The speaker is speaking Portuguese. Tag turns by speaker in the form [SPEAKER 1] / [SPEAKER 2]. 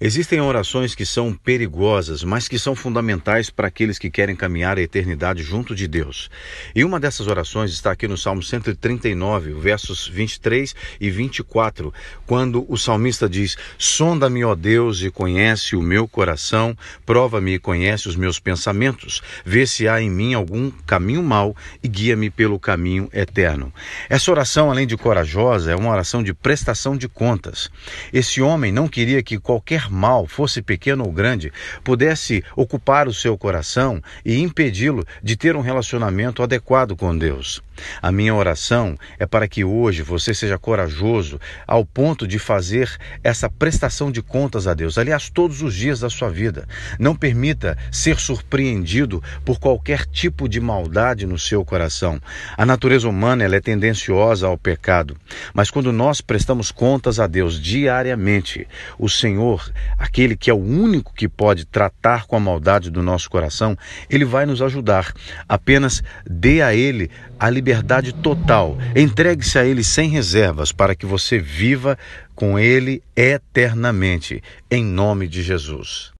[SPEAKER 1] Existem orações que são perigosas, mas que são fundamentais para aqueles que querem caminhar a eternidade junto de Deus. E uma dessas orações está aqui no Salmo 139, versos 23 e 24, quando o salmista diz: Sonda-me, ó Deus, e conhece o meu coração, prova-me e conhece os meus pensamentos, vê se há em mim algum caminho mau e guia-me pelo caminho eterno. Essa oração, além de corajosa, é uma oração de prestação de contas. Esse homem não queria que qualquer mal, fosse pequeno ou grande, pudesse ocupar o seu coração e impedi-lo de ter um relacionamento adequado com Deus. A minha oração é para que hoje você seja corajoso ao ponto de fazer essa prestação de contas a Deus, aliás, todos os dias da sua vida. Não permita ser surpreendido por qualquer tipo de maldade no seu coração. A natureza humana é tendenciosa ao pecado, mas quando nós prestamos contas a Deus diariamente, o Senhor, aquele que é o único que pode tratar com a maldade do nosso coração, ele vai nos ajudar. Apenas dê a ele a liberdade total. Entregue-se a ele sem reservas para que você viva com ele eternamente, em nome de Jesus.